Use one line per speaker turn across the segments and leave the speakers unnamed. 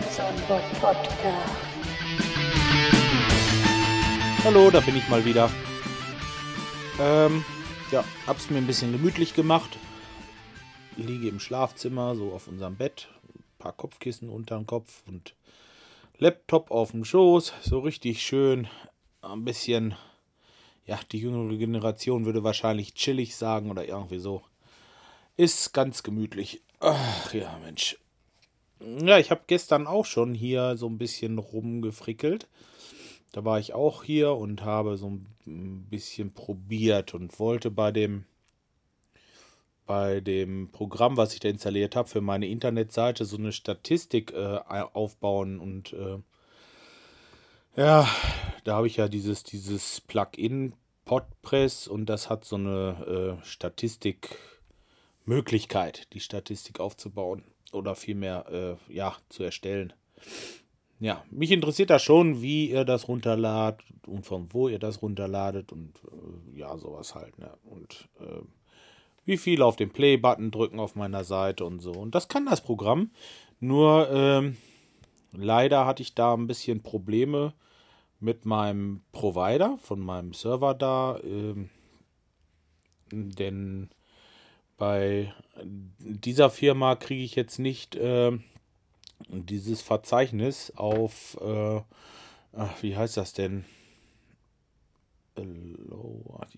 Bobson Podcast.
Hallo, da bin ich mal wieder. Ähm, ja, hab's mir ein bisschen gemütlich gemacht. Liege im Schlafzimmer, so auf unserem Bett. Ein paar Kopfkissen unter dem Kopf und Laptop auf dem Schoß. So richtig schön. Ein bisschen, ja, die jüngere Generation würde wahrscheinlich chillig sagen oder irgendwie so. Ist ganz gemütlich. Ach ja, Mensch. Ja, ich habe gestern auch schon hier so ein bisschen rumgefrickelt. Da war ich auch hier und habe so ein bisschen probiert und wollte bei dem bei dem Programm, was ich da installiert habe für meine Internetseite, so eine Statistik äh, aufbauen und äh, ja, da habe ich ja dieses dieses Plugin Podpress und das hat so eine äh, Statistikmöglichkeit, die Statistik aufzubauen oder vielmehr äh, ja zu erstellen. Ja, mich interessiert das schon, wie ihr das runterladet und von wo ihr das runterladet und äh, ja, sowas halt. Ne? Und äh, wie viel auf den Play-Button drücken auf meiner Seite und so. Und das kann das Programm. Nur ähm, leider hatte ich da ein bisschen Probleme mit meinem Provider von meinem Server da. Ähm, denn bei dieser Firma kriege ich jetzt nicht äh, dieses Verzeichnis auf, äh, ach, wie heißt das denn?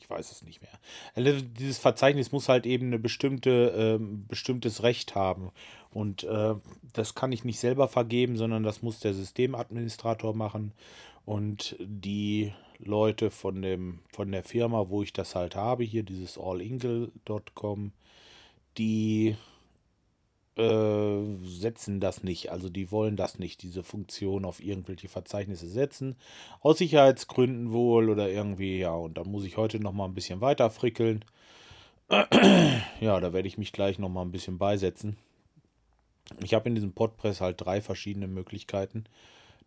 Ich weiß es nicht mehr. Also dieses Verzeichnis muss halt eben eine bestimmte, äh, bestimmtes Recht haben. Und äh, das kann ich nicht selber vergeben, sondern das muss der Systemadministrator machen. Und die Leute von, dem, von der Firma, wo ich das halt habe, hier dieses allingle.com, die äh, setzen das nicht. Also die wollen das nicht, diese Funktion auf irgendwelche Verzeichnisse setzen. Aus Sicherheitsgründen wohl oder irgendwie, ja. Und da muss ich heute noch mal ein bisschen weiter frickeln. ja, da werde ich mich gleich noch mal ein bisschen beisetzen. Ich habe in diesem Podpress halt drei verschiedene Möglichkeiten,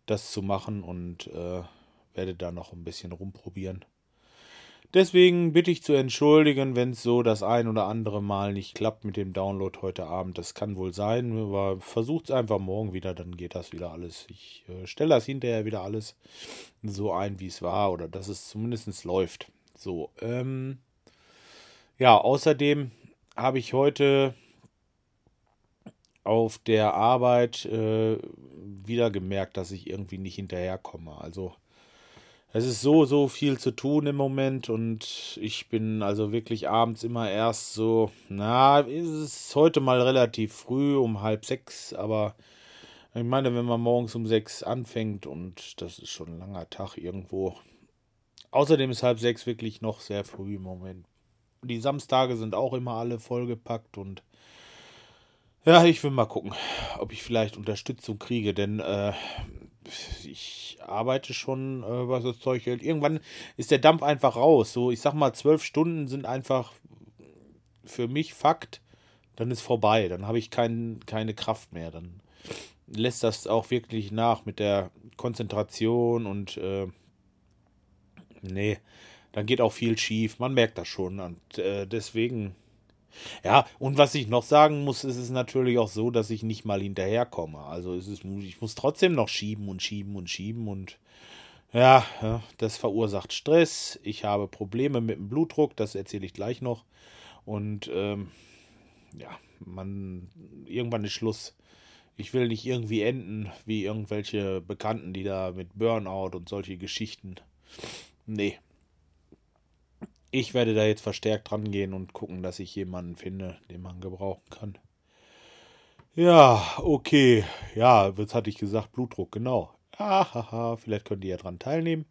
das zu machen und äh, werde da noch ein bisschen rumprobieren. Deswegen bitte ich zu entschuldigen, wenn es so das ein oder andere Mal nicht klappt mit dem Download heute Abend. Das kann wohl sein, aber versucht es einfach morgen wieder, dann geht das wieder alles. Ich äh, stelle das hinterher wieder alles so ein, wie es war oder dass es zumindest läuft. So, ähm, ja, außerdem habe ich heute auf der Arbeit äh, wieder gemerkt, dass ich irgendwie nicht hinterherkomme. Also es ist so, so viel zu tun im Moment und ich bin also wirklich abends immer erst so, na, ist es heute mal relativ früh, um halb sechs, aber ich meine, wenn man morgens um sechs anfängt und das ist schon ein langer Tag irgendwo. Außerdem ist halb sechs wirklich noch sehr früh im Moment. Die Samstage sind auch immer alle vollgepackt und ja, ich will mal gucken, ob ich vielleicht Unterstützung kriege, denn äh, ich arbeite schon, äh, was das Zeug hält. Irgendwann ist der Dampf einfach raus. So, ich sag mal, zwölf Stunden sind einfach für mich Fakt. Dann ist vorbei. Dann habe ich kein, keine Kraft mehr. Dann lässt das auch wirklich nach mit der Konzentration und äh, nee, dann geht auch viel schief. Man merkt das schon. Und äh, deswegen ja, und was ich noch sagen muss, ist es natürlich auch so, dass ich nicht mal hinterherkomme. Also es ist, ich muss trotzdem noch schieben und schieben und schieben und ja, das verursacht Stress. Ich habe Probleme mit dem Blutdruck, das erzähle ich gleich noch. Und ähm, ja, man, irgendwann ist Schluss. Ich will nicht irgendwie enden wie irgendwelche Bekannten, die da mit Burnout und solche Geschichten. Nee, ich werde da jetzt verstärkt dran gehen und gucken, dass ich jemanden finde, den man gebrauchen kann. Ja, okay. Ja, was hatte ich gesagt? Blutdruck, genau. Hahaha, vielleicht könnt ihr ja dran teilnehmen.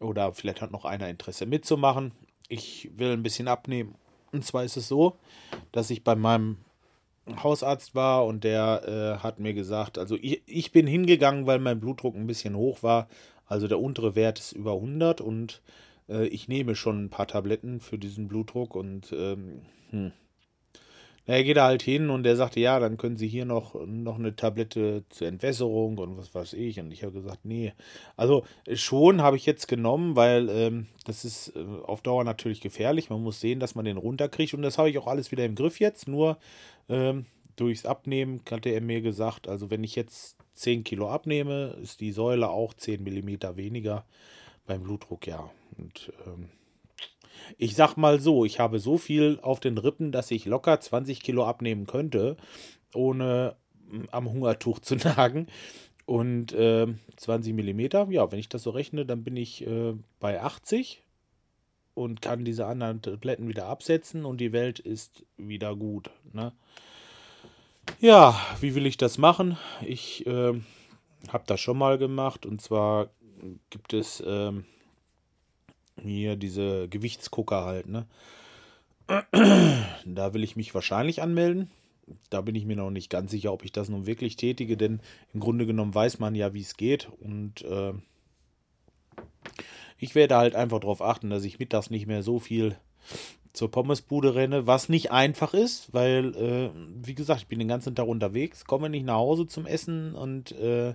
Oder vielleicht hat noch einer Interesse mitzumachen. Ich will ein bisschen abnehmen. Und zwar ist es so, dass ich bei meinem Hausarzt war und der äh, hat mir gesagt, also ich, ich bin hingegangen, weil mein Blutdruck ein bisschen hoch war. Also der untere Wert ist über 100 und äh, ich nehme schon ein paar Tabletten für diesen Blutdruck und ähm, hm. Er geht da halt hin und er sagte, ja, dann können Sie hier noch, noch eine Tablette zur Entwässerung und was weiß ich. Und ich habe gesagt, nee. Also schon habe ich jetzt genommen, weil ähm, das ist äh, auf Dauer natürlich gefährlich. Man muss sehen, dass man den runterkriegt. Und das habe ich auch alles wieder im Griff jetzt. Nur ähm, durchs Abnehmen hatte er mir gesagt, also wenn ich jetzt 10 Kilo abnehme, ist die Säule auch 10 Millimeter weniger. Beim Blutdruck, ja. Und ähm, ich sag mal so, ich habe so viel auf den Rippen, dass ich locker 20 Kilo abnehmen könnte, ohne mm, am Hungertuch zu nagen. Und äh, 20 Millimeter, ja, wenn ich das so rechne, dann bin ich äh, bei 80 und kann diese anderen Tabletten wieder absetzen und die Welt ist wieder gut. Ne? Ja, wie will ich das machen? Ich äh, habe das schon mal gemacht und zwar gibt es ähm, hier diese Gewichtsgucker halt. Ne? Da will ich mich wahrscheinlich anmelden. Da bin ich mir noch nicht ganz sicher, ob ich das nun wirklich tätige, denn im Grunde genommen weiß man ja, wie es geht und äh, ich werde halt einfach darauf achten, dass ich mittags nicht mehr so viel zur Pommesbude renne, was nicht einfach ist, weil, äh, wie gesagt, ich bin den ganzen Tag unterwegs, komme nicht nach Hause zum Essen und äh,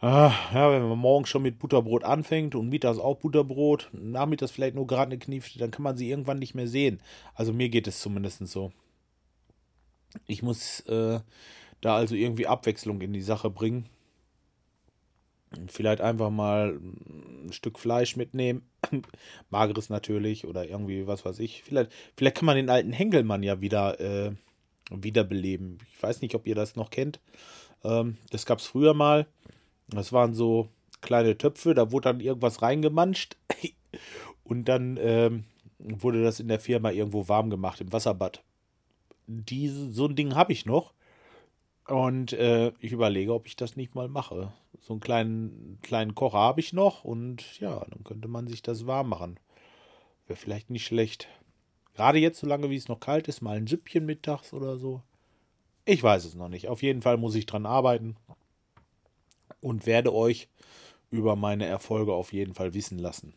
ah, ja, wenn man morgens schon mit Butterbrot anfängt und mittags auch Butterbrot, nachmittags vielleicht nur gerade eine Kniefte, dann kann man sie irgendwann nicht mehr sehen. Also mir geht es zumindest so. Ich muss äh, da also irgendwie Abwechslung in die Sache bringen. Vielleicht einfach mal ein Stück Fleisch mitnehmen. Mageres natürlich oder irgendwie, was weiß ich. Vielleicht, vielleicht kann man den alten Henkelmann ja wieder äh, wiederbeleben. Ich weiß nicht, ob ihr das noch kennt. Ähm, das gab es früher mal. Das waren so kleine Töpfe, da wurde dann irgendwas reingemanscht. Und dann ähm, wurde das in der Firma irgendwo warm gemacht, im Wasserbad. Diese, so ein Ding habe ich noch. Und äh, ich überlege, ob ich das nicht mal mache. So einen kleinen, kleinen Kocher habe ich noch und ja, dann könnte man sich das warm machen. Wäre vielleicht nicht schlecht. Gerade jetzt, solange wie es noch kalt ist, mal ein Süppchen mittags oder so. Ich weiß es noch nicht. Auf jeden Fall muss ich dran arbeiten und werde euch über meine Erfolge auf jeden Fall wissen lassen.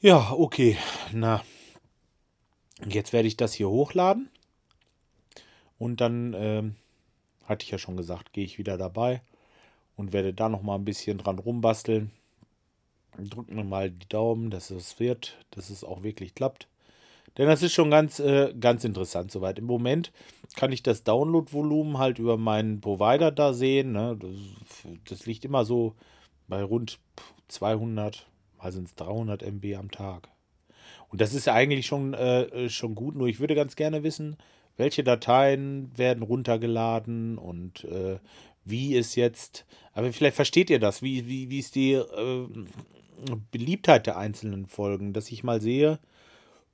Ja, okay. Na, jetzt werde ich das hier hochladen. Und dann, ähm, hatte ich ja schon gesagt, gehe ich wieder dabei und werde da noch mal ein bisschen dran rumbasteln. Drücken wir mal die Daumen, dass es wird, dass es auch wirklich klappt. Denn das ist schon ganz, äh, ganz interessant soweit. Im Moment kann ich das Download-Volumen halt über meinen Provider da sehen. Ne? Das, das, liegt immer so bei rund 200, mal sind es 300 MB am Tag. Und das ist ja eigentlich schon, äh, schon gut. Nur ich würde ganz gerne wissen, welche Dateien werden runtergeladen und äh, wie ist jetzt, aber vielleicht versteht ihr das, wie, wie, wie ist die äh, Beliebtheit der einzelnen Folgen, dass ich mal sehe,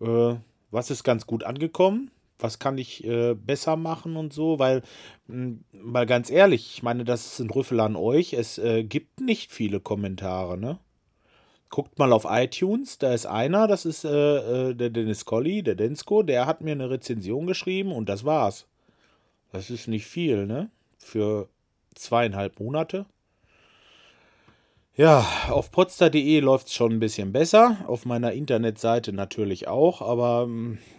äh, was ist ganz gut angekommen, was kann ich äh, besser machen und so, weil, mh, hm, mal ganz ehrlich, ich meine, das ist ein Rüffel an euch, es äh, gibt nicht viele Kommentare, ne? Guckt mal auf iTunes, da ist einer, das ist äh, äh, der Dennis Colli, der Densko, der hat mir eine Rezension geschrieben und das war's. Das ist nicht viel, ne? Für zweieinhalb Monate. Ja, auf potster.de läuft es schon ein bisschen besser, auf meiner Internetseite natürlich auch, aber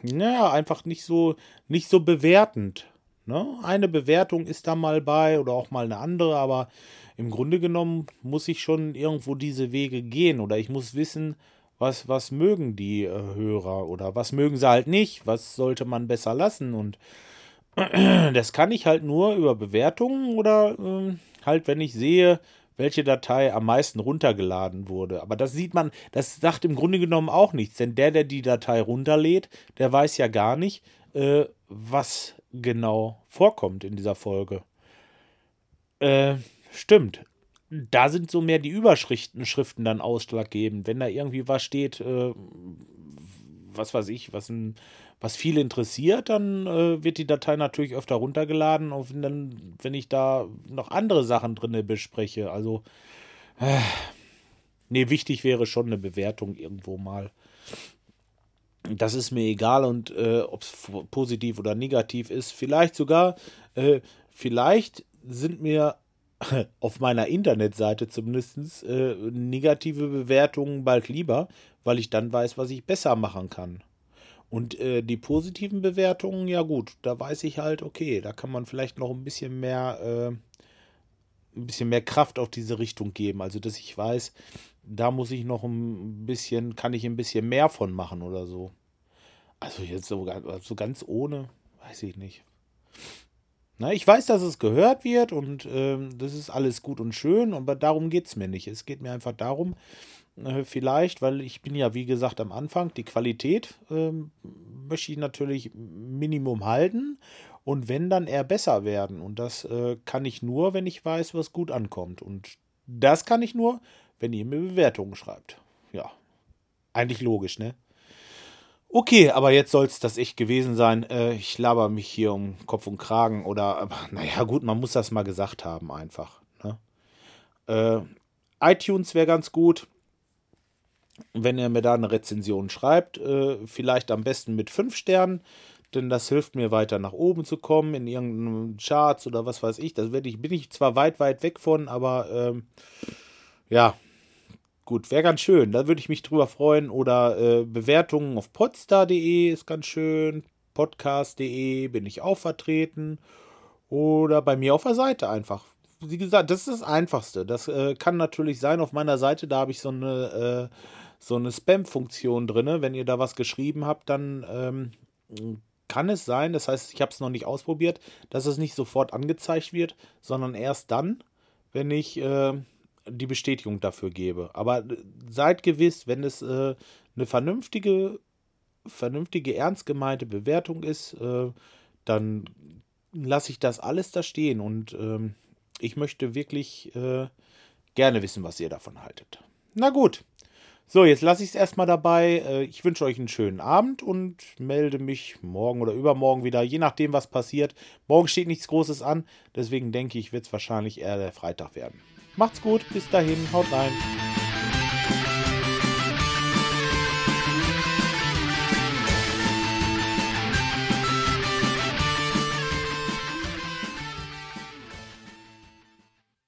naja, hm, einfach nicht so, nicht so bewertend. Ne? Eine Bewertung ist da mal bei oder auch mal eine andere, aber im Grunde genommen muss ich schon irgendwo diese Wege gehen oder ich muss wissen, was, was mögen die äh, Hörer oder was mögen sie halt nicht, was sollte man besser lassen und das kann ich halt nur über Bewertungen oder äh, halt, wenn ich sehe, welche Datei am meisten runtergeladen wurde. Aber das sieht man, das sagt im Grunde genommen auch nichts, denn der, der die Datei runterlädt, der weiß ja gar nicht, äh, was genau vorkommt in dieser Folge. Äh, Stimmt. Da sind so mehr die Überschriften Schriften dann ausschlaggebend. Wenn da irgendwie was steht, äh, was weiß ich, was, was viel interessiert, dann äh, wird die Datei natürlich öfter runtergeladen. Und wenn, dann, wenn ich da noch andere Sachen drin bespreche, also, äh, nee, wichtig wäre schon eine Bewertung irgendwo mal. Das ist mir egal und äh, ob es positiv oder negativ ist. Vielleicht sogar, äh, vielleicht sind mir auf meiner Internetseite zumindest äh, negative Bewertungen bald lieber, weil ich dann weiß, was ich besser machen kann. Und äh, die positiven Bewertungen, ja gut, da weiß ich halt, okay, da kann man vielleicht noch ein bisschen mehr, äh, ein bisschen mehr Kraft auf diese Richtung geben. Also, dass ich weiß, da muss ich noch ein bisschen, kann ich ein bisschen mehr von machen oder so. Also jetzt so, so ganz ohne, weiß ich nicht. Na, ich weiß, dass es gehört wird und ähm, das ist alles gut und schön, aber darum geht es mir nicht. Es geht mir einfach darum, äh, vielleicht, weil ich bin ja, wie gesagt, am Anfang, die Qualität ähm, möchte ich natürlich Minimum halten und wenn, dann eher besser werden. Und das äh, kann ich nur, wenn ich weiß, was gut ankommt. Und das kann ich nur, wenn ihr mir Bewertungen schreibt. Ja, eigentlich logisch, ne? Okay, aber jetzt soll es das echt gewesen sein. Äh, ich laber mich hier um Kopf und Kragen oder, naja, gut, man muss das mal gesagt haben, einfach. Ne? Äh, iTunes wäre ganz gut wenn ihr mir da eine Rezension schreibt, äh, vielleicht am besten mit fünf Sternen, denn das hilft mir weiter nach oben zu kommen in irgendeinem Charts oder was weiß ich. Das ich, bin ich zwar weit, weit weg von, aber ähm, ja, gut, wäre ganz schön. Da würde ich mich drüber freuen. Oder äh, Bewertungen auf podstar.de ist ganz schön. Podcast.de bin ich auch vertreten. Oder bei mir auf der Seite einfach. Wie gesagt, das ist das Einfachste. Das äh, kann natürlich sein auf meiner Seite. Da habe ich so eine äh, so eine Spam-Funktion drin. Wenn ihr da was geschrieben habt, dann ähm, kann es sein, das heißt, ich habe es noch nicht ausprobiert, dass es nicht sofort angezeigt wird, sondern erst dann, wenn ich äh, die Bestätigung dafür gebe. Aber äh, seid gewiss, wenn es äh, eine vernünftige, vernünftige, ernst gemeinte Bewertung ist, äh, dann lasse ich das alles da stehen und ähm, ich möchte wirklich äh, gerne wissen, was ihr davon haltet. Na gut, so, jetzt lasse ich es erstmal dabei. Äh, ich wünsche euch einen schönen Abend und melde mich morgen oder übermorgen wieder, je nachdem, was passiert. Morgen steht nichts Großes an, deswegen denke ich, wird es wahrscheinlich eher der Freitag werden. Macht's gut, bis dahin, haut rein.